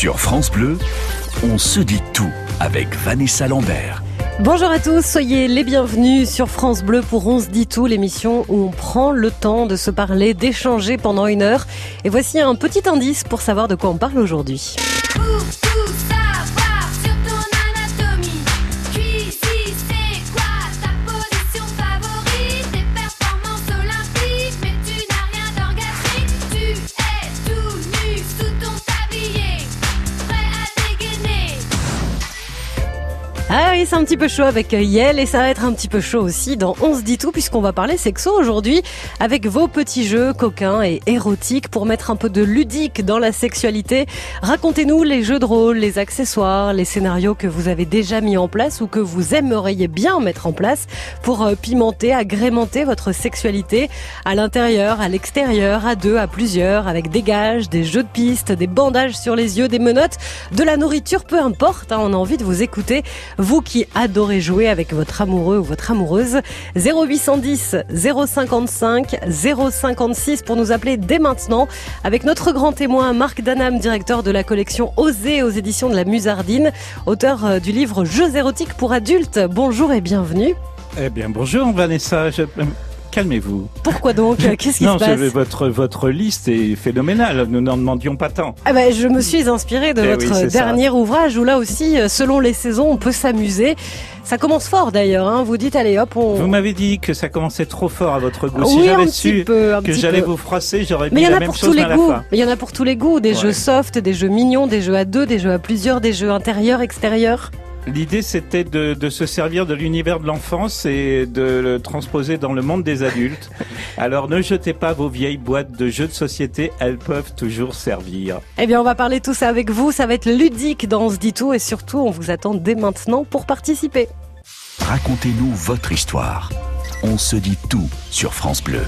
Sur France Bleu, on se dit tout avec Vanessa Lambert. Bonjour à tous, soyez les bienvenus sur France Bleu pour On se dit tout, l'émission où on prend le temps de se parler, d'échanger pendant une heure. Et voici un petit indice pour savoir de quoi on parle aujourd'hui. C'est un petit peu chaud avec Yel et ça va être un petit peu chaud aussi dans On se dit tout puisqu'on va parler sexo aujourd'hui avec vos petits jeux coquins et érotiques pour mettre un peu de ludique dans la sexualité. Racontez-nous les jeux de rôle, les accessoires, les scénarios que vous avez déjà mis en place ou que vous aimeriez bien mettre en place pour euh, pimenter, agrémenter votre sexualité à l'intérieur, à l'extérieur, à deux, à plusieurs, avec des gages, des jeux de pistes, des bandages sur les yeux, des menottes, de la nourriture, peu importe, hein, on a envie de vous écouter. Vous qui adorez jouer avec votre amoureux ou votre amoureuse, 0810 055 056 pour nous appeler dès maintenant avec notre grand témoin Marc Danam, directeur de la collection Oser aux éditions de la Musardine, auteur euh, du livre Jeux érotiques pour adultes. Bonjour et bienvenue. Eh bien bonjour Vanessa. Calmez-vous. Pourquoi donc? Qu'est-ce qui se passe? votre votre liste est phénoménale. Nous n'en demandions pas tant. Ah ben, je me suis inspirée de eh votre dernier ouvrage où là aussi, euh, selon les saisons, on peut s'amuser. Ça commence fort d'ailleurs. Hein. Vous dites allez hop. On... Vous m'avez dit que ça commençait trop fort à votre goût. si j'avais su que j'allais vous froisser, j'aurais mis la même chose à la fin. Mais il y en a pour tous les goûts. Des jeux soft, des jeux mignons, des jeux à deux, des jeux à plusieurs, des jeux intérieurs, extérieurs. L'idée, c'était de, se servir de l'univers de l'enfance et de le transposer dans le monde des adultes. Alors ne jetez pas vos vieilles boîtes de jeux de société, elles peuvent toujours servir. Eh bien, on va parler tout ça avec vous. Ça va être ludique dans On se dit tout et surtout, on vous attend dès maintenant pour participer. Racontez-nous votre histoire. On se dit tout sur France Bleu.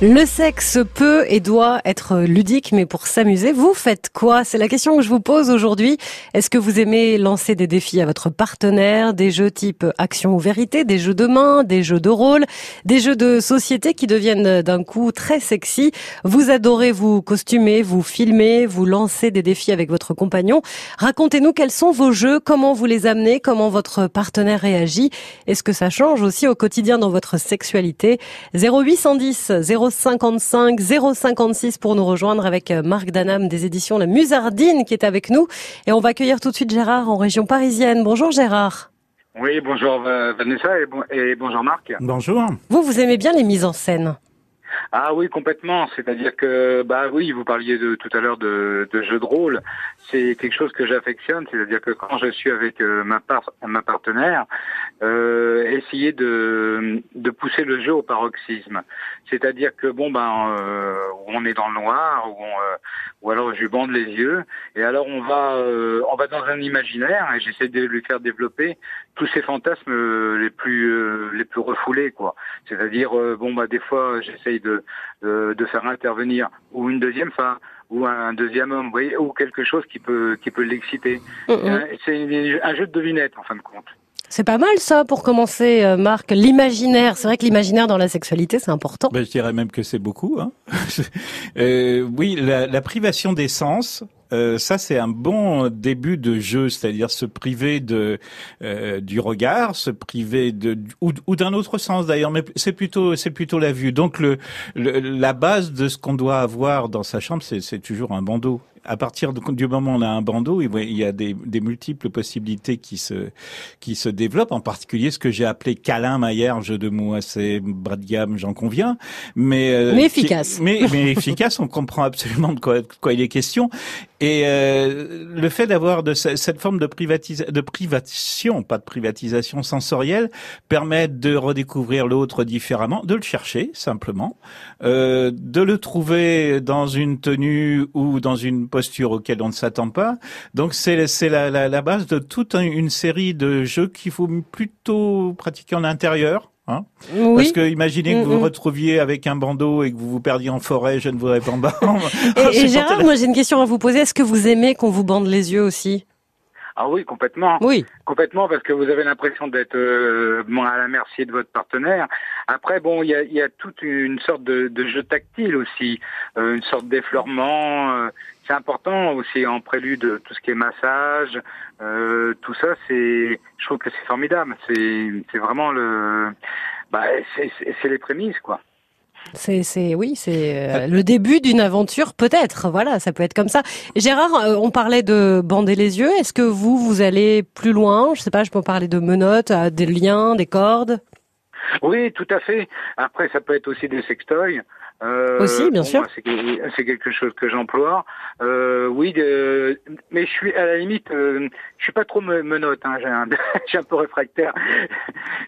Le sexe peut et doit être ludique, mais pour s'amuser, vous faites quoi? C'est la question que je vous pose aujourd'hui. Est-ce que vous aimez lancer des défis à votre partenaire, des jeux type action ou vérité, des jeux de main, des jeux de rôle, des jeux de société qui deviennent d'un coup très sexy? Vous adorez vous costumer, vous filmer, vous lancer des défis avec votre compagnon. Racontez-nous quels sont vos jeux, comment vous les amenez, comment votre partenaire réagit. Est-ce que ça change aussi au quotidien dans votre sexualité? 0810 0 055 056 pour nous rejoindre avec euh, Marc Danam des éditions La Musardine qui est avec nous. Et on va accueillir tout de suite Gérard en région parisienne. Bonjour Gérard. Oui, bonjour euh, Vanessa et bonjour Marc. Bonjour. Vous, vous aimez bien les mises en scène ah oui, complètement. C'est-à-dire que, bah oui, vous parliez de tout à l'heure de, de jeux de rôle. C'est quelque chose que j'affectionne. C'est-à-dire que quand je suis avec euh, ma, ma partenaire, euh, essayer de, de pousser le jeu au paroxysme. C'est-à-dire que bon ben, euh, on est dans le noir, ou, euh, ou alors je lui bande les yeux, et alors on va, euh, on va dans un imaginaire, et j'essaie de lui faire développer tous ces fantasmes les plus, les plus refoulés, quoi. C'est-à-dire bon bah des fois j'essaie de, de, faire intervenir ou une deuxième femme ou un deuxième homme, vous voyez, ou quelque chose qui peut qui peut l'exciter. Mm, mm. Euh, c'est un jeu de devinette en fin de compte. C'est pas mal ça pour commencer, euh, Marc. L'imaginaire, c'est vrai que l'imaginaire dans la sexualité, c'est important. Ben, je dirais même que c'est beaucoup. Hein. euh, oui, la, la privation des sens, euh, ça c'est un bon début de jeu, c'est-à-dire se priver de euh, du regard, se priver de ou, ou d'un autre sens d'ailleurs, mais c'est plutôt c'est plutôt la vue. Donc le, la base de ce qu'on doit avoir dans sa chambre, c'est toujours un bandeau à partir du moment où on a un bandeau, il y a des, des multiples possibilités qui se qui se développent. En particulier, ce que j'ai appelé câlin Maillère, jeu de mots assez bas de gamme, j'en conviens, mais euh, mais efficace. mais, mais efficace. On comprend absolument de quoi, de quoi il est question. Et euh, le fait d'avoir de cette forme de, de privation, pas de privatisation sensorielle, permet de redécouvrir l'autre différemment, de le chercher simplement, euh, de le trouver dans une tenue ou dans une posture auquel on ne s'attend pas. Donc c'est c'est la, la, la, base de toute une série de jeux qu'il faut plutôt pratiquer en intérieur. Hein oui. Parce que imaginez que vous vous retrouviez avec un bandeau et que vous vous perdiez en forêt, je ne voudrais pas et, et Gérard, moi j'ai une question à vous poser. Est-ce que vous aimez qu'on vous bande les yeux aussi? Ah oui, complètement. Oui. Complètement, parce que vous avez l'impression d'être euh, à la merci de votre partenaire. Après, bon, il y a, y a, toute une sorte de, de jeu tactile aussi, euh, une sorte d'effleurement. Euh, c'est important aussi en prélude tout ce qui est massage, euh, tout ça, c'est, je trouve que c'est formidable. C'est, c'est vraiment le, bah, c'est, les prémices, quoi. C'est, c'est, oui, c'est euh, le début d'une aventure, peut-être. Voilà, ça peut être comme ça. Gérard, euh, on parlait de bander les yeux. Est-ce que vous, vous allez plus loin? Je sais pas, je peux parler de menottes, des liens, des cordes? Oui, tout à fait. Après, ça peut être aussi des sextoys. Euh, Aussi, bien sûr. C'est quelque chose que j'emploie. Euh, oui, de, mais je suis à la limite, euh, je suis pas trop menotte. Hein, j'ai un, un, peu réfractaire.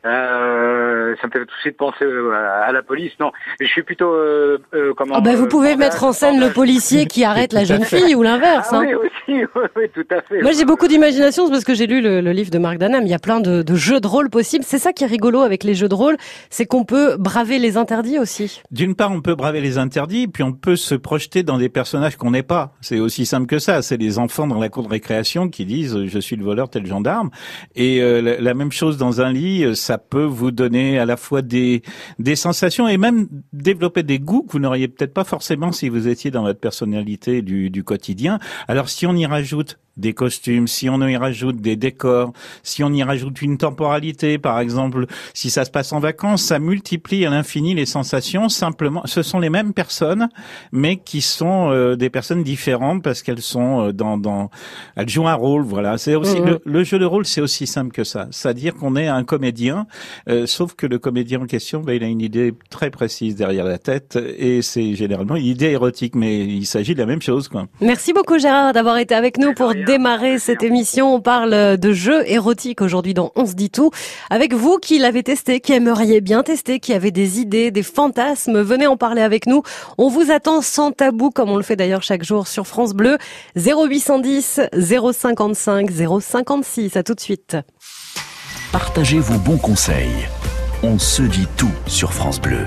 Euh, ça me fait tout de suite penser euh, à la police. Non, je suis plutôt euh, comment oh ben Vous pouvez mettre en scène le policier qui arrête la jeune fille ou l'inverse. Ah, hein. Oui, aussi, oui, tout à fait. Moi, j'ai beaucoup d'imagination, c'est parce que j'ai lu le, le, livre de Marc Danam. Il y a plein de, de jeux de rôle possibles. C'est ça qui est rigolo avec les jeux de rôle, c'est qu'on peut braver les interdits aussi. D'une part, on peut braver les interdits, puis on peut se projeter dans des personnages qu'on n'est pas. C'est aussi simple que ça. C'est les enfants dans la cour de récréation qui disent je suis le voleur tel gendarme. Et euh, la, même chose dans un lit, euh, ça peut vous donner à la fois des des sensations et même développer des goûts que vous n'auriez peut-être pas forcément si vous étiez dans votre personnalité du, du quotidien. Alors si on y rajoute des costumes, si on y rajoute des décors, si on y rajoute une temporalité, par exemple, si ça se passe en vacances, ça multiplie à l'infini les sensations. Simplement, ce sont les mêmes personnes, mais qui sont euh, des personnes différentes parce qu'elles sont euh, dans, dans, elles jouent un rôle. Voilà, c'est aussi mmh. le, jeu de rôle, c'est aussi simple que ça. C'est-à-dire qu'on est un comédien, euh, sauf que le comédien en question, ben, il a une idée très précise derrière la tête et c'est généralement une idée érotique, mais il s'agit de la même chose, quoi. Merci beaucoup Gérard d'avoir été avec nous pour démarrer cette émission. On parle de jeux érotiques aujourd'hui dans On se dit tout. Avec vous qui l'avez testé, qui aimeriez bien tester, qui avez des idées, des fantasmes, venez en parler avec nous. On vous attend sans tabou comme on le fait d'ailleurs chaque jour sur France Bleu. 0810 055 056. À tout de suite. Partagez vos bons conseils. On se dit tout sur France Bleu.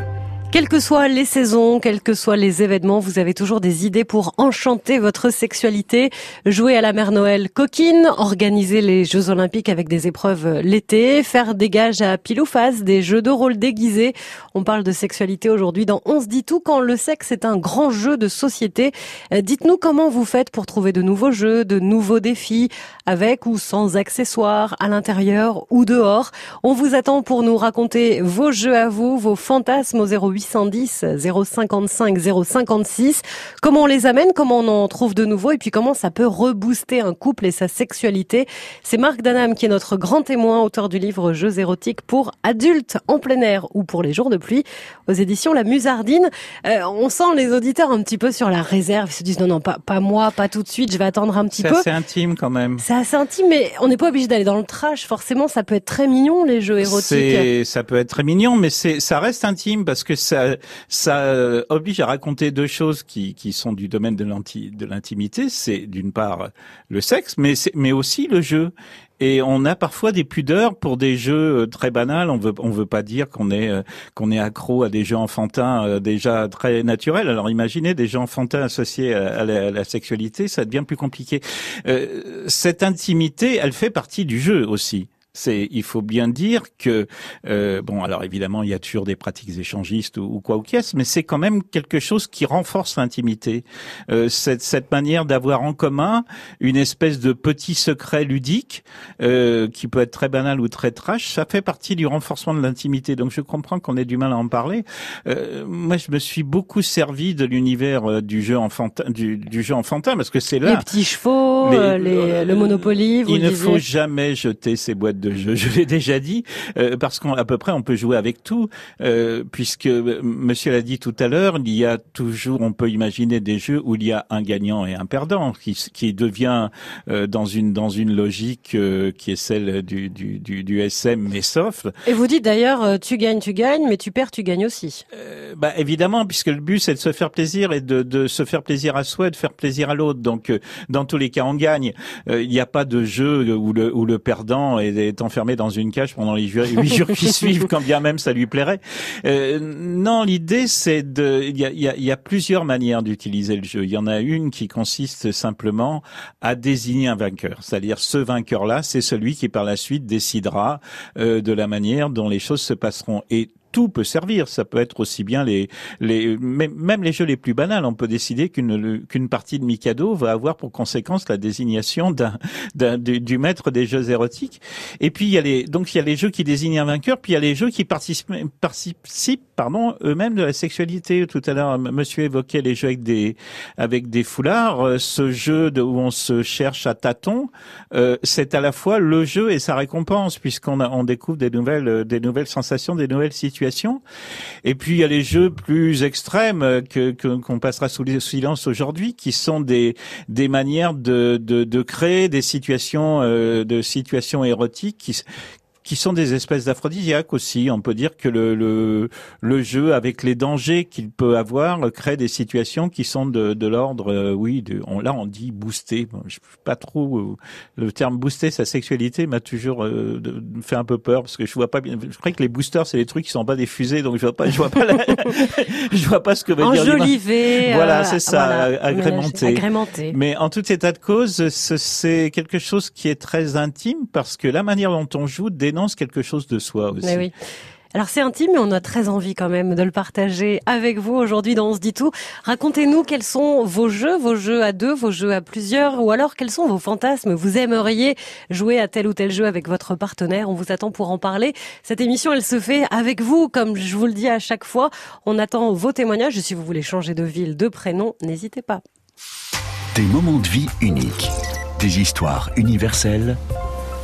Quelles que soient les saisons, quels que soient les événements, vous avez toujours des idées pour enchanter votre sexualité. Jouer à la mère Noël coquine, organiser les Jeux Olympiques avec des épreuves l'été, faire des gages à pile ou face, des jeux de rôle déguisés. On parle de sexualité aujourd'hui dans On se dit tout quand le sexe est un grand jeu de société. Euh, dites-nous comment vous faites pour trouver de nouveaux jeux, de nouveaux défis, avec ou sans accessoires, à l'intérieur ou dehors. On vous attend pour nous raconter vos jeux à vous, vos fantasmes au 08 810 055 056. Comment on les amène, comment on en trouve de nouveau et puis comment ça peut rebooster un couple et sa sexualité. C'est Marc Danam qui est notre grand témoin, auteur du livre Jeux érotiques pour adultes en plein air ou pour les jours de pluie aux éditions La Musardine. Euh, on sent les auditeurs un petit peu sur la réserve. Ils se disent non, non, pas, pas moi, pas tout de suite, je vais attendre un petit peu. C'est assez intime quand même. C'est assez intime, mais on n'est pas obligé d'aller dans le trash. Forcément, ça peut être très mignon, les jeux érotiques. Ça peut être très mignon, mais ça reste intime parce que ça, ça euh, oblige à raconter deux choses qui, qui sont du domaine de l'intimité. C'est d'une part le sexe, mais, mais aussi le jeu. Et on a parfois des pudeurs pour des jeux euh, très banals. On veut, on veut pas dire qu'on est, euh, qu'on est accro à des jeux enfantins déjà très naturels. Alors imaginez des jeux enfantins associés à la, à la sexualité, ça devient plus compliqué. Euh, cette intimité, elle fait partie du jeu aussi c'est il faut bien dire que euh, bon alors évidemment il y a toujours des pratiques échangistes ou, quoi ou qu'est-ce mais c'est quand même quelque chose qui renforce l'intimité. Euh, cette, cette manière d'avoir en commun une espèce de petit secret ludique euh, qui peut être très banal ou très trash ça fait partie du renforcement de l'intimité. Donc je comprends qu'on ait du mal à en parler. Euh, moi je me suis beaucoup servi de l'univers euh, du jeu enfantin du, du, jeu enfantin parce que c'est là. Les petits chevaux les, le Monopoly vous il ne faut jamais jeter ces boîtes de jeu. Je l'ai déjà dit, euh, parce qu'à peu près on peut jouer avec tout, euh, puisque euh, Monsieur l'a dit tout à l'heure, il y a toujours, on peut imaginer des jeux où il y a un gagnant et un perdant, qui, qui devient dans une dans une logique qui est celle du, du, du, du, SM mais soft. Et vous dites d'ailleurs, tu gagnes, tu gagnes, mais tu perds, tu gagnes aussi. bah évidemment, puisque le but c'est de se faire plaisir et de, de se faire plaisir à soi, et de faire plaisir à l'autre. Donc dans tous les cas, on gagne. il n'y a pas de jeu où le où le perdant est, est enfermé dans une cage pendant les huit jours qui suivent, quand bien même ça lui plairait. Euh, non, l'idée c'est de, il y a, y, a, y a, plusieurs manières d'utiliser le jeu. Il y en a une qui consiste simplement à désigner un vainqueur, c'est-à-dire ce vainqueur-là, c'est celui qui par la suite décidera euh, de la manière dont les choses se passeront. Et tout peut servir. Ça peut être aussi bien les, les même les jeux les plus banals. On peut décider qu'une qu'une partie de Mikado va avoir pour conséquence la désignation d'un du, du, maître des jeux érotiques. Et puis il y a les donc il y a les jeux qui désignent un vainqueur, puis il y a les jeux qui participent, participent pardon eux-mêmes de la sexualité. Tout à l'heure, Monsieur évoquait les jeux avec des avec des foulards. Euh, ce jeu de, où on se cherche à tâtons, euh, c'est à la fois le jeu et sa récompense puisqu'on on découvre des nouvelles des nouvelles sensations, des nouvelles situations. Et puis il y a les jeux plus extrêmes que qu'on passera sous le silence aujourd'hui, qui sont des des manières de de, de créer des situations euh, de situations érotiques qui qui sont des espèces d'aphrodisiaques aussi. On peut dire que le, le, le jeu, avec les dangers qu'il peut avoir, crée des situations qui sont de, de l'ordre, euh, oui, de, on, là on dit booster. Bon, je pas trop euh, le terme booster sa sexualité m'a toujours euh, fait un peu peur parce que je vois pas bien. Je crois que les boosters c'est les trucs qui sont pas des fusées, donc je vois pas, je vois pas, je vois pas ce que veut dire. Enjolivé. Voilà, c'est ça, agrémenté. agrémenté. Mais en tout état de cause, c'est quelque chose qui est très intime parce que la manière dont on joue quelque chose de soi aussi. oui. Alors c'est intime, mais on a très envie quand même de le partager avec vous aujourd'hui dans On se dit tout. Racontez-nous quels sont vos jeux, vos jeux à deux, vos jeux à plusieurs, ou alors quels sont vos fantasmes. Vous aimeriez jouer à tel ou tel jeu avec votre partenaire. On vous attend pour en parler. Cette émission, elle se fait avec vous, comme je vous le dis à chaque fois. On attend vos témoignages. Si vous voulez changer de ville, de prénom, n'hésitez pas. Des moments de vie uniques, des histoires universelles.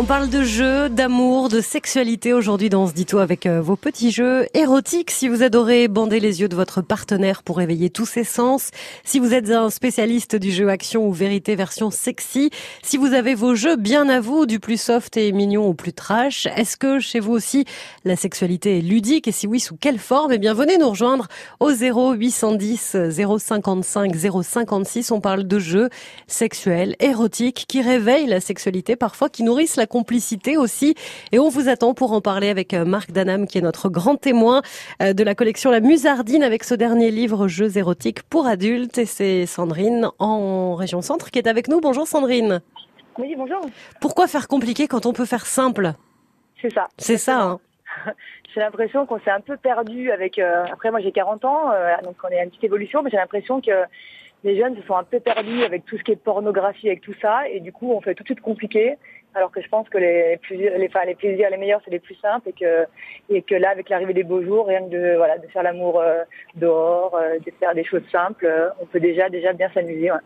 On parle de jeux, d'amour, de sexualité aujourd'hui dans ce dito avec euh, vos petits jeux érotiques. Si vous adorez bander les yeux de votre partenaire pour éveiller tous ses sens, si vous êtes un spécialiste du jeu action ou vérité version sexy, si vous avez vos jeux bien à vous, du plus soft et mignon au plus trash, est-ce que chez vous aussi la sexualité est ludique? Et si oui, sous quelle forme? Eh bien, venez nous rejoindre au 0810 055 056. On parle de jeux sexuels, érotiques qui réveillent la sexualité parfois, qui nourrissent la complicité aussi. Et on vous attend pour en parler avec euh, Marc Danam, qui est notre grand témoin euh, de la collection La Musardine avec ce dernier livre Jeux érotiques pour adultes. Et c'est Sandrine en région centre qui est avec nous. Bonjour Sandrine. Oui, bonjour. Pourquoi faire compliqué quand on peut faire simple? C'est ça. C'est ça. Hein. j'ai l'impression qu'on s'est un peu perdu avec. Euh, après, moi j'ai 40 ans, donc on est à une petite évolution, mais j'ai l'impression que les jeunes se sont un peu perdus avec tout ce qui est pornographie, avec tout ça, et du coup on fait tout de suite compliqué. Alors que je pense que les, plaisirs, les, enfin, les plaisirs les meilleurs, c'est les plus simples et que, et que là, avec l'arrivée des beaux jours, rien que de, voilà, de faire l'amour euh, dehors, euh, de faire des choses simples, euh, on peut déjà, déjà bien s'amuser. Ouais.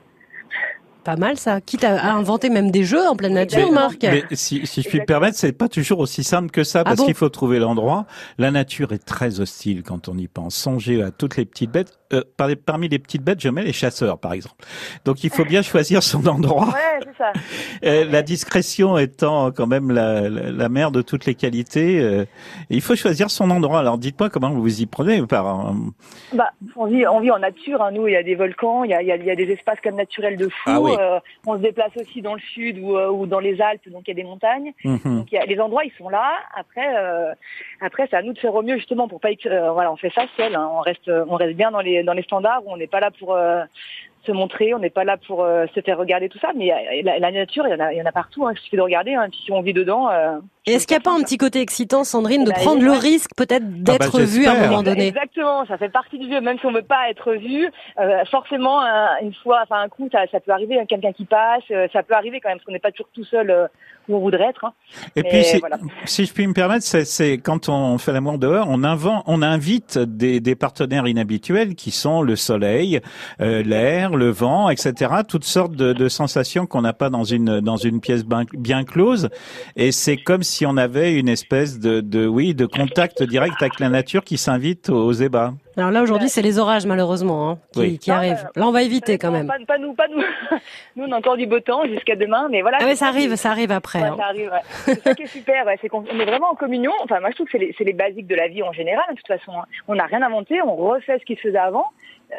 Pas mal ça. Quitte à, inventer même des jeux en pleine nature, Marc. Mais si, si je puis me permettre, c'est pas toujours aussi simple que ça, ah parce qu'il faut trouver l'endroit. La nature est très hostile quand on y pense. Songez à toutes les petites bêtes. Euh, parmi les petites bêtes, je mets les chasseurs, par exemple. Donc il faut bien choisir son endroit. Ouais, c'est ça. Euh, la discrétion étant quand même la, la, mère de toutes les qualités, euh, il faut choisir son endroit. Alors dites-moi comment vous vous y prenez par. Bah, on vit, on vit en nature. Hein. Nous, il y a des volcans, il y a, il y a, des espaces comme naturels de fou. Ah on se déplace aussi dans le sud ou, ou, dans les Alpes, donc il y a des montagnes. Mhm. Donc il y a, les endroits, ils sont là. Après, après, c'est à nous de faire au mieux justement pour pas. voilà, on fait ça seul. Hein. On reste, on reste bien dans les dans les standards où on n'est pas là pour euh, se montrer, on n'est pas là pour euh, se faire regarder tout ça, mais la, nature, il y en a, il y en a partout, hein, il suffit de regarder, hein, puis si on vit dedans. Euh, est-ce qu'il n'y a pas un petit côté excitant, Sandrine, de bah, prendre le risque peut-être ah, d'être bah, vu à un moment donné? Exactement, ça fait partie du jeu, même si on ne veut pas être vu, euh, forcément, une fois, enfin un coup, ça, ça peut arriver, hein, quelqu'un qui passe, ça peut arriver quand même, parce qu'on n'est pas toujours tout seul où on voudrait être. Hein. Et puis, si, si, je puis me permettre, c'est quand on fait l'amour dehors, on, invente, on invite des, des, partenaires inhabituels qui sont le soleil, l'air, le vent, etc. Toutes sortes de, de sensations qu'on n'a pas dans une dans une pièce bien, close. Et c'est comme si on avait une espèce de, de oui de contact direct avec la nature qui s'invite aux ébats. Alors là aujourd'hui c'est les orages malheureusement hein, qui, qui arrivent. Là on va éviter quand même. Pas, nous, pas nous. nous on a encore du beau temps jusqu'à demain, mais voilà. Ah mais ça arrive, ça arrive après. Ouais, hein. Ça arrive. Ouais. C'est ça qui est super, ouais, c'est qu'on est vraiment en communion. Enfin moi je trouve que c'est les, les, basiques de la vie en général. De toute façon, on n'a rien inventé, on refait ce qui se faisait avant.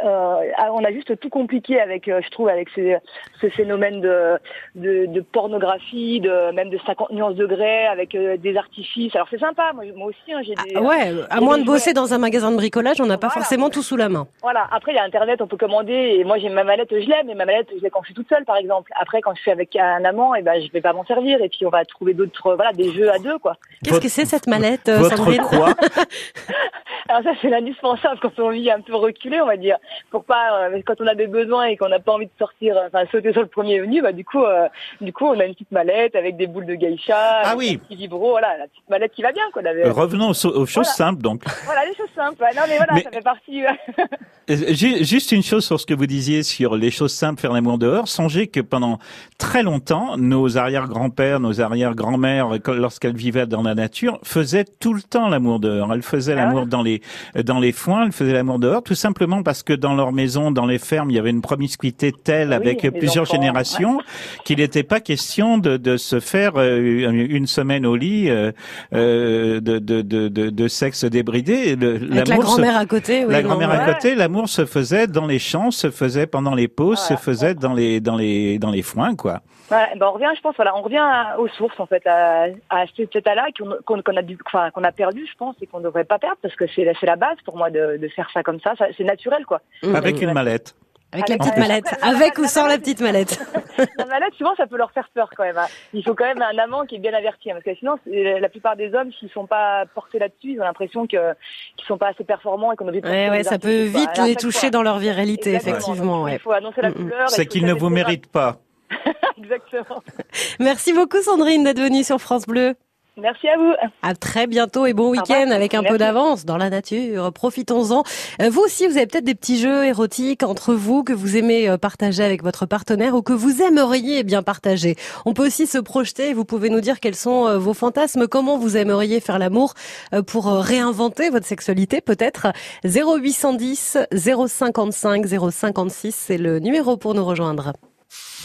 Euh, ah, on a juste tout compliqué avec, euh, je trouve, avec ces, ce phénomène de, de, de, pornographie, de même de 50 nuances degrés, avec euh, des artifices. Alors c'est sympa, moi, moi aussi, hein, j'ai des. Ah, ouais, à moins de bosser dans un magasin de bricolage, on n'a pas forcément tout sous la main. Voilà. Après, il y a Internet, on peut commander. Et moi, j'ai ma mallette, je l'aime, mais ma mallette, je l'ai quand je suis toute seule, par exemple. Après, quand je suis avec un amant, et eh ben, je vais pas m'en servir. Et puis, on va trouver d'autres, voilà, des jeux à deux, quoi. Qu'est-ce que c'est cette mallette, Votre quoi? Alors ça, c'est l'indispensable quand on vit un peu reculé, on va dire, pour pas euh, quand on a des besoins et qu'on n'a pas envie de sortir, euh, enfin sauter sur le premier venu, bah du coup, euh, du coup, on a une petite mallette avec des boules de geisha, ah oui. un petit vibro, voilà, la petite mallette qui va bien, quoi. Revenons aux, choses simples, donc. Voilà, les choses simples. Non, mais voilà, ça fait partie. Juste une chose sur ce que vous disiez sur les choses simples, faire l'amour dehors. Songez que pendant très longtemps, nos arrière-grands-pères, nos arrière-grand-mères, lorsqu'elles vivaient dans la nature, faisaient tout le temps l'amour dehors. Elles faisaient ah l'amour dans les dans les foins, elles faisaient l'amour dehors, tout simplement parce que dans leur maison, dans les fermes, il y avait une promiscuité telle ah avec plusieurs générations qu'il n'était pas question de, de se faire euh, une semaine au lit euh, euh, de, de, de, de, sexe débridé. avec la grand-mère à côté. Oui, la grand-mère à côté, l'amour se faisait dans les champs, se faisait pendant les pauses, se faisait dans les dans les dans les foins, quoi. Ouais, ben on revient, je pense, voilà, on revient aux sources en fait, à, à cet état-là qu'on qu'on a, enfin, qu'on a perdu, je pense, et qu'on ne devrait pas perdre parce que c'est c'est la base pour moi de, de faire ça comme ça. ça c'est naturel, quoi. Avec une mallette. Avec la petite mallette. Avec ou sans la petite mallette. la mallette, souvent, ça peut leur faire peur quand même. Hein. Il faut quand même un amant qui est bien averti. Hein, parce que sinon, la plupart des hommes, s'ils sont pas portés là-dessus, ils ont l'impression que qu'ils sont pas assez performants et qu'on de Ouais, ouais, ça peut vite les toucher dans leur virilité, effectivement. Il faut annoncer la couleur. C'est qu'ils ne vous méritent pas. Exactement. Merci beaucoup Sandrine d'être venue sur France Bleu. Merci à vous. À très bientôt et bon week-end avec un peu d'avance dans la nature. Profitons-en. Euh, vous aussi, vous avez peut-être des petits jeux érotiques entre vous que vous aimez euh, partager avec votre partenaire ou que vous aimeriez bien partager. On peut aussi se projeter. Vous pouvez nous dire quels sont euh, vos fantasmes, comment vous aimeriez faire l'amour pour réinventer votre sexualité peut-être? 0810 055 056, c'est le numéro pour nous rejoindre.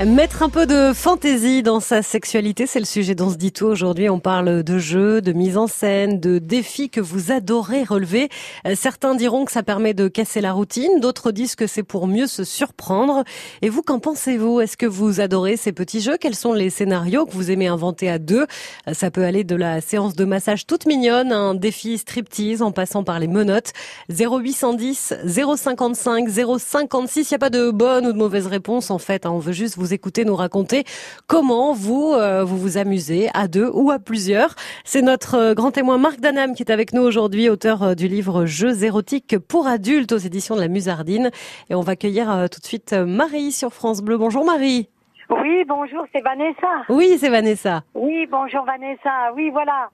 Mettre un peu de fantaisie dans sa sexualité, c'est le sujet dont se dit tout aujourd'hui. On parle de jeux, de mise en scène, de défis que vous adorez relever. Euh, certains diront que ça permet de casser la routine, d'autres disent que c'est pour mieux se surprendre. Et vous, qu'en pensez-vous? Est-ce que vous adorez ces petits jeux? Quels sont les scénarios que vous aimez inventer à deux? Euh, Ça peut aller de la séance de massage toute mignonne, un défi striptease en passant par les menottes. 0810 055 056. Il n'y a pas de bonne ou de mauvaise réponse en fait. Hein. On veut juste vous écouter nous raconter comment vous euh, vous vous amusez à deux ou à plusieurs. C'est notre euh, grand témoin Marc Danam qui est avec nous aujourd'hui, auteur euh, du livre Jeux érotiques pour adultes aux éditions de la Musardine. Et on va accueillir tout de suite Marie sur France Bleu. Bonjour Marie. Oui, bonjour, c'est Vanessa. Oui, c'est Vanessa. Oui, bonjour Vanessa. Oui, voilà.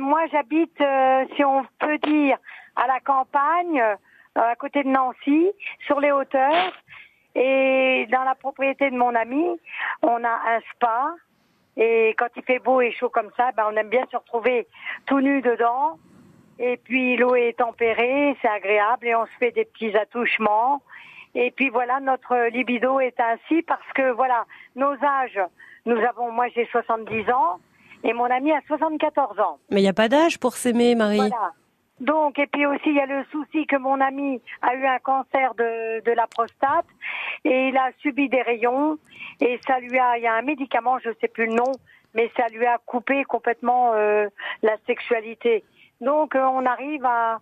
moi, j'habite, si on peut dire, à la campagne, à côté de Nancy, sur les hauteurs. Et dans la propriété de mon ami, on a un spa. Et quand il fait beau et chaud comme ça, ben on aime bien se retrouver tout nu dedans. Et puis l'eau est tempérée, c'est agréable et on se fait des petits attouchements. Et puis voilà, notre libido est ainsi parce que voilà, nos âges, nous avons, moi j'ai 70 ans et mon ami a 74 ans. Mais il n'y a pas d'âge pour s'aimer, Marie. Voilà. Donc, et puis aussi, il y a le souci que mon ami a eu un cancer de, la prostate et il a subi des rayons et ça lui a, il y a un médicament, je ne sais plus le nom, mais ça lui a coupé complètement euh, la sexualité. Donc, euh, on arrive à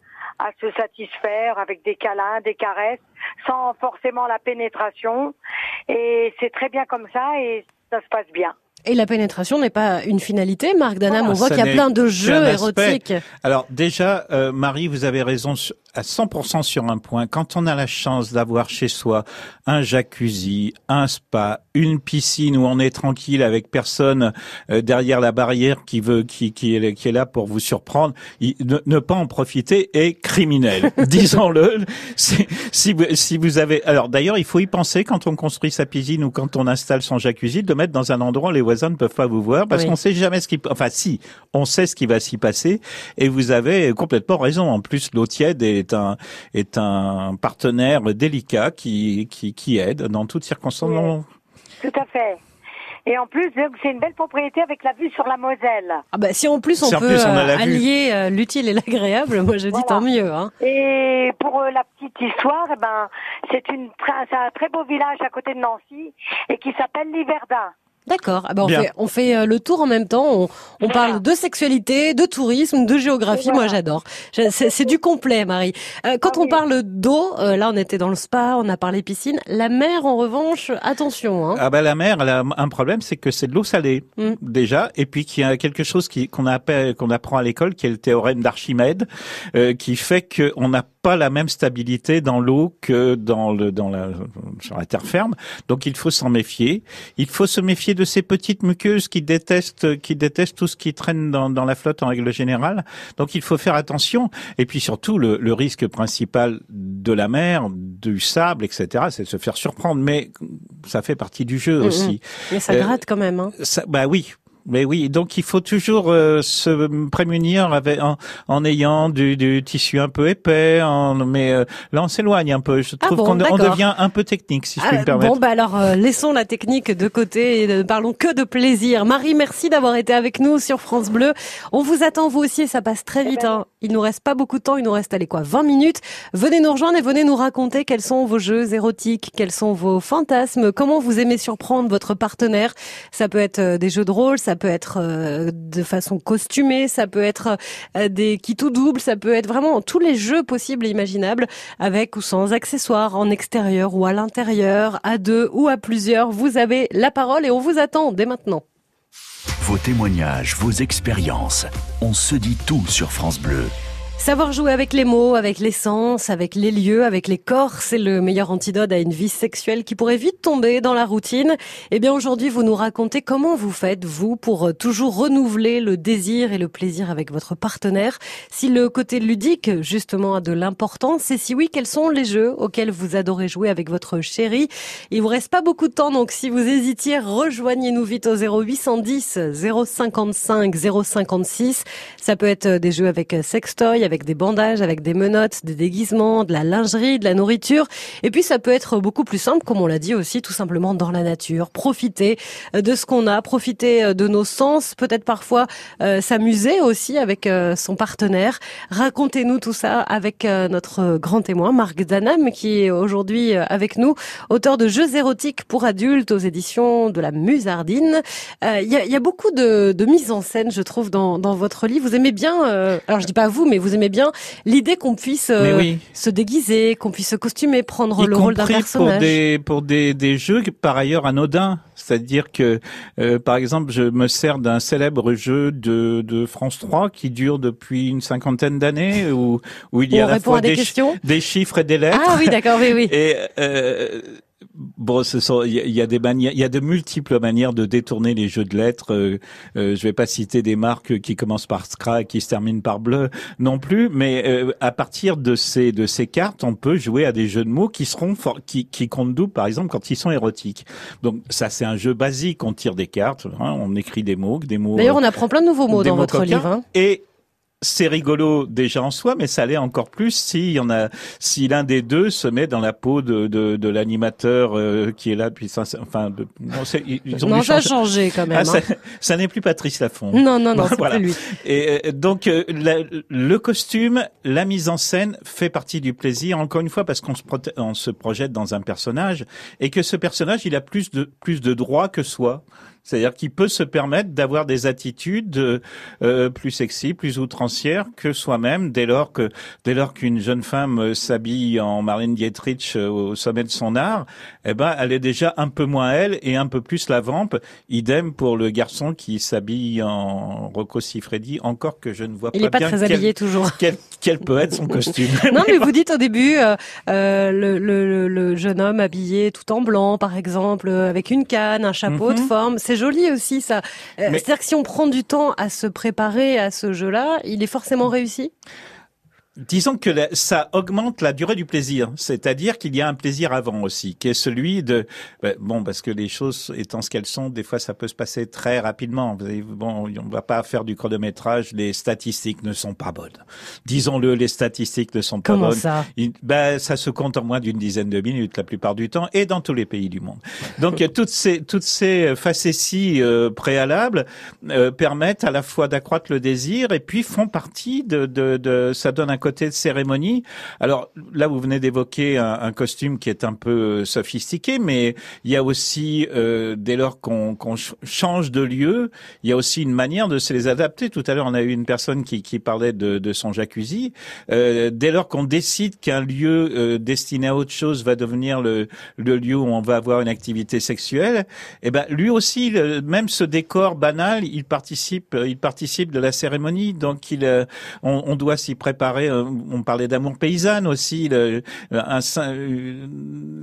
se satisfaire avec des câlins, des caresses, sans forcément la pénétration. Et c'est très bien comme ça et ça se passe bien. Et la pénétration n'est pas une finalité, Marc Danam. on voit qu'il y a plein de jeux érotiques. Alors déjà, euh, Marie, vous avez raison à 100% sur un point. Quand on a la chance d'avoir chez soi un jacuzzi, un spa, une piscine où on est tranquille avec personne euh, derrière la barrière qui veut, qui, qui, est, qui est là pour vous surprendre, ne, pas en profiter est criminel. Disons-le. Si, si, vous, si vous avez, alors d'ailleurs, il faut y penser quand on construit sa piscine ou quand on installe son jacuzzi, de mettre dans un endroit où les voisins ne peuvent pas vous voir parce qu'on sait jamais ce qui, enfin si, on sait ce qui va s'y passer et vous avez complètement raison. En plus, l'eau tiède est est un est un partenaire délicat qui qui, qui aide dans toutes circonstances. Tout à fait. Et en plus, c'est une belle propriété avec la vue sur la Moselle. Ah bah si en plus on peut euh, allier euh, l'utile et l'agréable, moi je dis tant mieux. Hein. Et pour euh, la petite histoire, eh ben c'est une un très beau village à côté de Nancy et qui s'appelle Liverdun. D'accord. Ah ben on, fait, on fait euh, le tour en même temps. On, on parle de sexualité, de tourisme, de géographie. Moi, j'adore. C'est du complet, Marie. Euh, quand ah on parle d'eau, euh, là, on était dans le spa, on a parlé piscine. La mer, en revanche, attention. Hein. Ah ben la mer, elle a un problème, c'est que c'est de l'eau salée mm. déjà, et puis qu'il y a quelque chose qui qu'on appelle, qu'on apprend à l'école, qui est le théorème d'Archimède, qui fait qu'on n'a pas la même stabilité dans l'eau que dans le dans la sur la terre ferme. Donc il faut s'en méfier. Il faut se méfier de ces petites muqueuses qui détestent qui détestent tout ce qui traîne dans, dans la flotte en règle générale. Donc il faut faire attention. Et puis surtout le, le risque principal de la mer, du sable, etc., c'est de se faire surprendre. Mais ça fait partie du jeu aussi. Mais ça gratte quand même. Hein. Ça, bah oui, mais oui, donc il faut toujours euh, se prémunir avec, en, en ayant du, du, tissu un peu épais. En, mais euh, là, on s'éloigne un peu. Je ah trouve qu'on devient un peu technique, si je puis me ah, permettre. Bon, bah alors euh, laissons la technique de côté et ne parlons que de plaisir. Marie, merci d'avoir été avec nous sur France Bleu. On vous attend vous aussi, ça passe très vite. Hein. Il nous reste pas beaucoup de temps, il nous reste allez quoi, 20 minutes. Venez nous rejoindre et venez nous raconter quels sont vos jeux érotiques, quels sont vos fantasmes, comment vous aimez surprendre votre partenaire. Ça peut être des jeux de rôle, ça peut être euh, de façon costumée, ça peut être euh, des kits tout doubles, ça peut être vraiment tous les jeux possibles et imaginables, avec ou sans accessoires, en extérieur ou à l'intérieur, à deux ou à plusieurs. Vous avez la parole et on vous attend dès maintenant. Vos témoignages, vos expériences, on se dit tout sur France Bleu. Savoir jouer avec les mots, avec l'essence, avec les lieux, avec les corps, c'est le meilleur antidote à une vie sexuelle qui pourrait vite tomber dans la routine. Eh bien aujourd'hui, vous nous racontez comment vous faites, vous, pour euh, toujours renouveler le désir et le plaisir avec votre partenaire. Si le côté ludique, justement, a de l'importance, et si oui, quels sont les jeux auxquels vous adorez jouer avec votre chérie Il vous reste pas beaucoup de temps, donc si vous hésitiez, rejoignez-nous vite au 0810 055 056. Ça peut être des jeux avec sextoy, avec des bandages, avec des menottes, des déguisements, de la lingerie, de la nourriture. Et puis ça peut être beaucoup plus simple, comme on l'a dit aussi, tout simplement dans la nature. Profiter euh, de ce qu'on a, profiter euh, de nos sens, peut-être parfois euh, s'amuser aussi avec son partenaire. Racontez-nous tout ça avec notre grand témoin, Marc Danam, qui est aujourd'hui avec nous, auteur de Jeux érotiques pour adultes aux éditions de la Musardine. Il y, a, beaucoup de, de mise en scène, je trouve, dans, dans votre livre. Vous aimez bien, alors je dis pas vous, mais vous aimez bien l'idée qu'on puisse euh, se déguiser, qu'on puisse se costumer, prendre le rôle d'un personnage. Pour des pour des, des jeux par ailleurs anodins, c'est-à-dire que euh, par exemple, je me sers d'un célèbre jeu de, de France 3 qui dure depuis une cinquantaine d'années où où il y a à la fois des, des, chiffres et des lettres. Ah oui, d'accord, oui oui. Et euh, Bon, il y, a des manières, il y a de multiples manières de détourner les jeux de lettres. Euh, euh, je vais pas citer des marques qui commencent par Scra et qui se terminent par bleu non plus, mais euh, à partir de ces de ces cartes, on peut jouer à des jeux de mots qui seront qui, qui comptent double, par exemple, quand ils sont érotiques. Donc ça, c'est un jeu basique. On tire des cartes, hein, on écrit des mots, des mots. D'ailleurs, on apprend plein de nouveaux mots dans votre livre. Hein. Et c'est rigolo déjà en soi, mais ça l'est encore plus si y en a, si l'un des deux se met dans la peau de, de, de l'animateur euh, qui est là depuis, enfin, de, non, ils ont non ça a changé quand même. Ah, ça, hein. ça n'est plus Patrice Lafont. Non, non, non, c'est plus lui. Et euh, donc euh, le costume, la mise en scène fait partie du plaisir. Encore une fois, parce qu'on se, on se projette dans un personnage et que ce personnage, il a plus de plus de droits que soi. C'est-à-dire qu'il peut se permettre d'avoir des attitudes euh, plus sexy, plus outrancières que soi-même, dès lors que dès lors qu'une jeune femme euh, s'habille en Marlène Dietrich euh, au sommet de son art, eh ben elle est déjà un peu moins elle et un peu plus la vampe. Idem pour le garçon qui s'habille en Rocco Siffredi, encore que je ne vois Il pas, pas très habillé toujours. Quel, quel, peut être son costume Non, mais vous dites au début euh, le, le, le, jeune homme habillé tout en blanc, par exemple, avec une canne, un chapeau de mhm. forme c'est joli aussi ça. Euh, c'est-à-dire que si on prend du temps à se préparer à ce jeu-là, il est forcément réussi? Disons que ça augmente la durée du plaisir, c'est-à-dire qu'il y a un plaisir avant aussi, qui est celui de ben, bon parce que les choses étant ce qu'elles sont, des fois ça peut se passer très rapidement. Bon, on va pas faire du chronométrage, les statistiques ne sont pas bonnes. Disons-le, les statistiques ne sont pas Comment bonnes. Ça? Ben, ça se compte en moins d'une dizaine de minutes la plupart du temps et dans tous les pays du monde. Donc toutes ces toutes ces facéties euh, préalables euh, permettent à la fois d'accroître le désir et puis font partie de, de, de ça donne un côté de cérémonie. Alors là, vous venez d'évoquer un, costume qui est un peu sophistiqué, mais il y a aussi, euh, dès lors qu'on change de lieu, il y a aussi une manière de se les adapter. Tout à l'heure, on a eu une personne qui, qui parlait de, de son jacuzzi. Euh, dès lors qu'on décide qu'un lieu euh, destiné à autre chose va devenir le, le, lieu où on va avoir une activité sexuelle, eh ben lui aussi, même ce décor banal, il participe, il participe de la cérémonie. Donc il, euh, on, on doit s'y préparer euh, on parlait d'amour paysanne aussi, le, un, euh,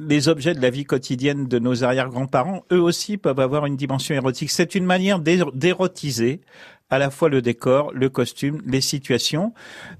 les objets de la vie quotidienne de nos arrière-grands-parents, eux aussi peuvent avoir une dimension érotique. C'est une manière d'érotiser à la fois le décor, le costume, les situations,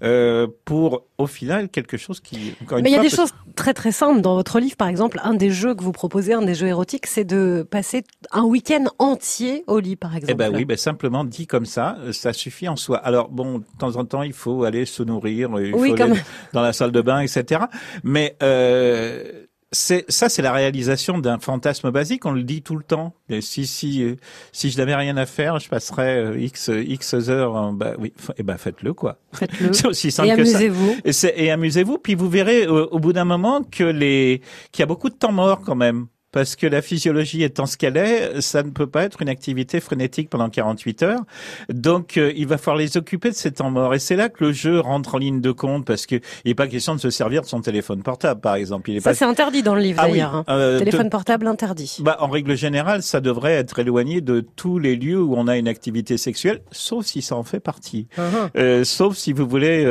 euh, pour au final quelque chose qui. Encore une Mais il y a des choses très très simples dans votre livre, par exemple, un des jeux que vous proposez, un des jeux érotiques, c'est de passer un week-end entier au lit, par exemple. Eh ben oui, ben simplement dit comme ça, ça suffit en soi. Alors bon, de temps en temps, il faut aller se nourrir, il faut aller dans la salle de bain, etc. Mais euh, ça, c'est la réalisation d'un fantasme basique. On le dit tout le temps. Et si si si je n'avais rien à faire, je passerais euh, x x heures. Bah oui, et eh ben faites-le quoi. Faites-le. C'est aussi simple et amusez-vous. Et, et amusez-vous. Puis vous verrez au, au bout d'un moment que les qu'il y a beaucoup de temps mort quand même parce que la physiologie étant ce qu'elle est, ça ne peut pas être une activité frénétique pendant 48 heures. Donc, euh, il va falloir les occuper de ces temps morts. Et c'est là que le jeu rentre en ligne de compte, parce qu'il n'est pas question de se servir de son téléphone portable, par exemple. Il est ça, c'est interdit dans le livre, ah d'ailleurs. Hein. Euh, téléphone portable interdit. Bah, en règle générale, ça devrait être éloigné de tous les lieux où on a une activité sexuelle, sauf si ça en fait partie. Uh-huh. euh, sauf si vous voulez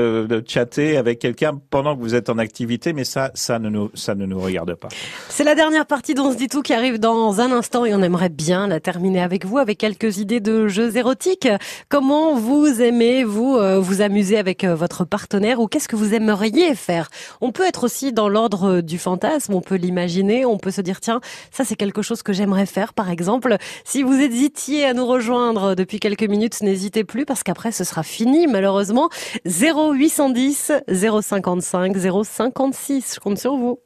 chatter avec quelqu'un pendant que vous êtes en activité, mais ça, ça ne nous, ça ne nous regarde pas. C'est la dernière partie dont dit tout qui arrive dans un instant et on aimerait bien la terminer avec vous avec quelques idées de jeux érotiques. Comment vous aimez vous euh, vous amuser avec euh, votre partenaire ou qu'est-ce que vous aimeriez faire? On peut être aussi dans l'ordre du fantasme, on peut l'imaginer, on peut se dire tiens, ça c'est quelque chose que j'aimerais faire par exemple. Si vous hésitiez à nous rejoindre depuis quelques minutes, n'hésitez plus parce qu'après ce sera fini malheureusement. 0810 055 056, je compte sur vous.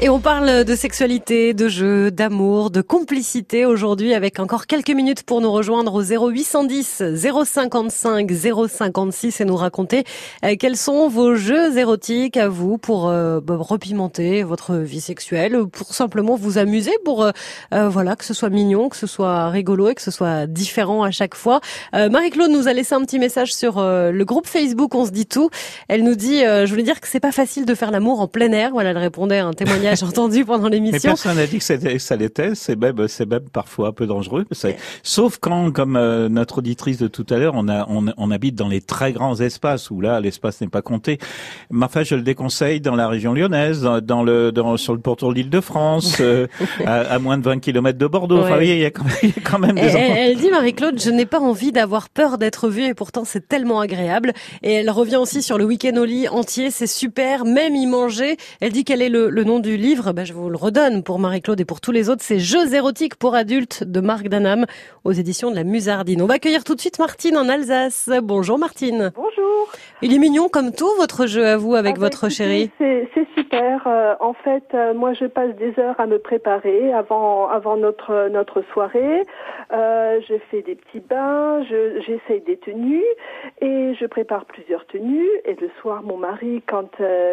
Et on parle de sexualité, de jeu, d'amour, de complicité aujourd'hui avec encore quelques minutes pour nous rejoindre au 0810 055 056 et nous raconter euh, quels sont vos jeux érotiques à vous pour euh, bah, repimenter votre vie sexuelle, pour simplement vous amuser, pour euh, voilà que ce soit mignon, que ce soit rigolo et que ce soit différent à chaque fois. Marie-Claude nous a laissé un petit message sur le groupe Facebook On se dit tout. Elle nous dit, je voulais dire que c'est pas facile de faire l'amour en plein air. Voilà, elle répondait à un témoignage j'ai entendu pendant l'émission. Mais personne n'a dit que ça l'était. C'est même, c'est même parfois un peu dangereux. Sauf quand, comme euh, notre auditrice de tout à l'heure, on, a, on, on, habite dans les très grands espaces où là, l'espace n'est pas compté. Mais enfin, je le déconseille dans la région lyonnaise, dans, le, dans, sur le pourtour de l'Île-de-France, euh, à, moins de 20 km de Bordeaux. Enfin, il y, a quand même, des elle, elle dit, Marie-Claude, je n'ai pas envie d'avoir peur d'être vue et pourtant c'est tellement agréable. Et elle revient aussi sur le week-end au lit entier, c'est super, même y manger. Elle dit quel est le, le nom du livre, ben je vous le redonne pour Marie-Claude et pour tous les autres, c'est Jeux érotiques pour adultes de Marc Danam aux éditions de la Musardine. On va accueillir tout de suite Martine en Alsace. Bonjour Martine. Bonjour. Il est mignon comme tout votre jeu à vous avec ah, bah, votre chérie. C'est super. Euh, en fait, euh, moi je passe des heures à me préparer avant avant notre notre soirée. Euh, je fais des petits bains, j'essaye des tenues et je prépare plusieurs tenues. Et le soir, mon mari, quand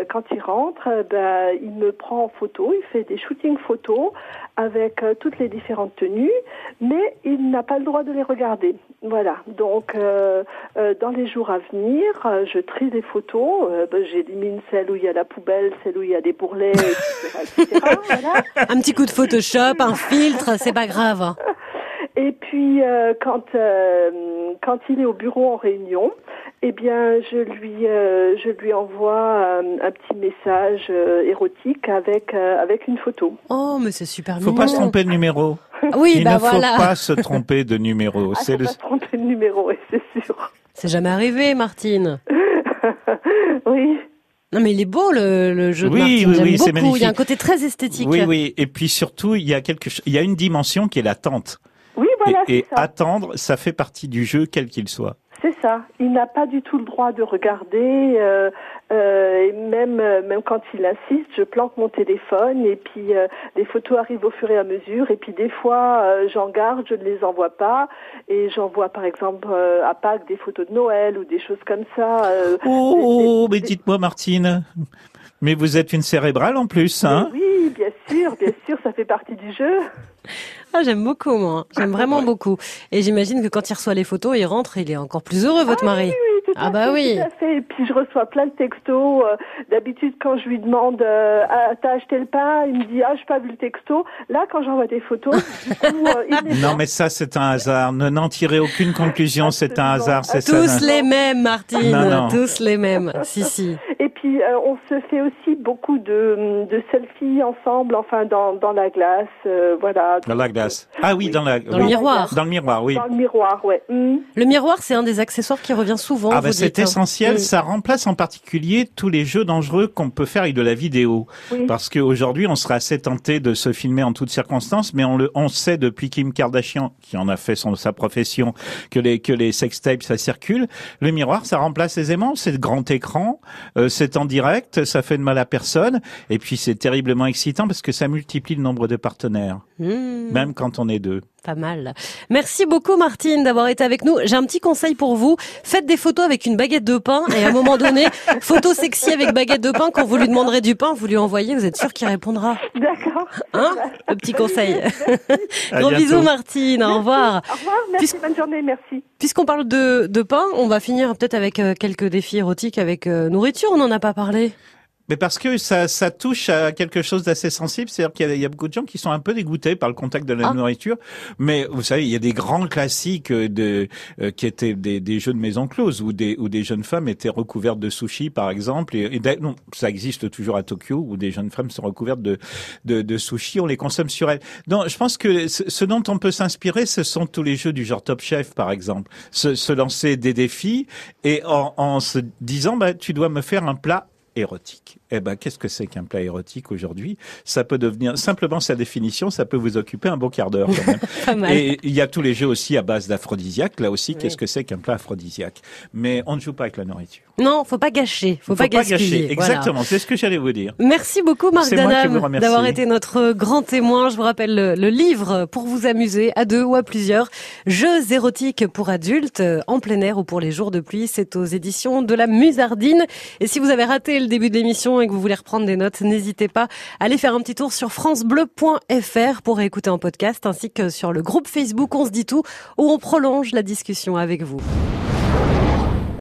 quand il rentre, ben il me prend photo, il fait des shootings photos avec euh, toutes les différentes tenues, mais il n'a pas le droit de les regarder. Voilà. Donc, euh, euh, dans les jours à venir, je trie des photos. Ben, j'élimine celles où il y a la poubelle, celles où il y a des bourrelets, etc. Un petit coup de Photoshop, un filtre, c'est pas grave. Et puis quand quand il est au bureau en réunion, eh bien, je lui, euh, je lui envoie un petit message érotique avec avec une photo. Oh, mais c'est super Faut pas se tromper de numéro. Oui, Il bah ne voilà. faut pas se tromper de numéro. Ah, c'est faut le... pas se tromper de numéro, c'est sûr. C'est jamais arrivé, Martine. oui. Non, mais il est beau le, le jeu Oui, de Martine. oui, oui, c'est beaucoup. Il y a un magnifique. côté très esthétique. Oui, oui. Et puis surtout, il y a quelque il y a une dimension qui est l'attente. Oui, voilà, et et c'est ça. attendre, ça fait partie du jeu, quel qu'il soit. C'est ça. Il n'a pas du tout le droit de regarder. Euh, euh, et même, euh, même quand il insiste, je planque mon téléphone et puis euh, les photos arrivent au fur et à mesure. Et puis des fois, j'en garde, je ne les envoie pas. Et j'envoie par exemple à Pâques des photos de Noël ou des choses comme ça. euh, Oh, mais dites-moi, Martine. Mais vous êtes une cérébrale en plus, hein Oui, bien sûr, bien sûr, ça fait partie du jeu. Ah, j'aime beaucoup, moi. J'aime vraiment beaucoup. Et j'imagine que quand il reçoit les photos, il rentre, il est encore plus heureux, votre mari. Oui, tout Ah à bah fait, oui. tout à fait. Et puis je reçois plein de textos. euh, D'habitude, quand je lui demande euh, ah, t'as acheté le pain, il me dit ah j'ai pas vu le texto. Là, quand j'envoie des photos, du coup, euh, il Non, mais ça, c'est un hasard. Ne n'en tirez aucune conclusion. C'est un hasard. C'est ça. Tous les mêmes, Martine. Non, non. Tous les mêmes. Si, si. Et puis euh, on se fait aussi beaucoup de, de selfies ensemble, enfin dans, dans la glace, euh, voilà. Dans la glace. Ah oui, dans la. Dans le miroir. Dans le miroir, oui. Dans le miroir, ouais. Hmm. Le miroir, c'est un des accessoires qui revient souvent. Ah bah c'est hein. essentiel, ça remplace en particulier tous les jeux dangereux qu'on peut faire avec de la vidéo. Oui. Parce qu'aujourd'hui, on serait assez tenté de se filmer en toutes circonstances, mais on le, on sait depuis Kim Kardashian, qui en a fait son, sa profession, que les, que les sextapes, ça circule. Le miroir, ça remplace aisément. C'est de grand écran, euh, c'est en direct, ça fait de mal à personne, et puis c'est terriblement excitant parce que ça multiplie le nombre de partenaires, Mm. même quand on est deux. Pas mal. Merci beaucoup Martine d'avoir été avec nous. J'ai un petit conseil pour vous. Faites des photos avec une baguette de pain et à un moment donné, photo sexy avec baguette de pain. Quand vous lui demanderez du pain, vous lui envoyez. Vous êtes sûr qu'il répondra. D'accord. Hein Le petit conseil. Gros bisous Martine. Au revoir. Au revoir, merci, bonne journée, merci. Puisqu'on parle de, de pain, on va finir peut-être avec euh, quelques défis érotiques avec euh, nourriture. On n'en a pas parlé. Mais parce que ça, ça touche à quelque chose d'assez sensible, c'est-à-dire qu'il y, a- il y a beaucoup de gens qui sont un peu dégoûtés par le contact de la Ah. nourriture. Mais vous savez, il y a des grands classiques de euh, qui étaient des, des jeux de maison close où des où des jeunes femmes étaient recouvertes de sushi, par exemple. Et, et non, ça existe toujours à Tokyo où des jeunes femmes sont recouvertes de de, de sushi. On les consomme sur elles. Donc, je pense que ce, ce dont on peut s'inspirer, ce sont tous les jeux du genre Top Chef, par exemple. Se, se lancer des défis et en, en se disant, bah, tu dois me faire un plat érotique. Eh ben, qu'est-ce que c'est qu'un plat érotique aujourd'hui? Ça peut devenir simplement sa définition, ça peut vous occuper un bon quart d'heure. quand même. Pas mal. Et il y a tous les jeux aussi à base d'aphrodisiaque. Là aussi, Oui. qu'est-ce que c'est qu'un plat aphrodisiaque? Mais on ne joue pas avec la nourriture. Non, faut pas gâcher. Faut, pas gaspiller. Voilà. Exactement, c'est ce que j'allais vous dire. Merci beaucoup Marc Danam d'avoir été notre grand témoin. Je vous rappelle le, le livre pour vous amuser à deux ou à plusieurs. Jeux érotiques pour adultes euh, en plein air ou pour les jours de pluie. C'est aux éditions de la Musardine. Et si vous avez raté le début de l'émission et que vous voulez reprendre des notes, n'hésitez pas à aller faire un petit tour sur francebleu.fr pour écouter en podcast ainsi que sur le groupe Facebook On se dit tout où on prolonge la discussion avec vous.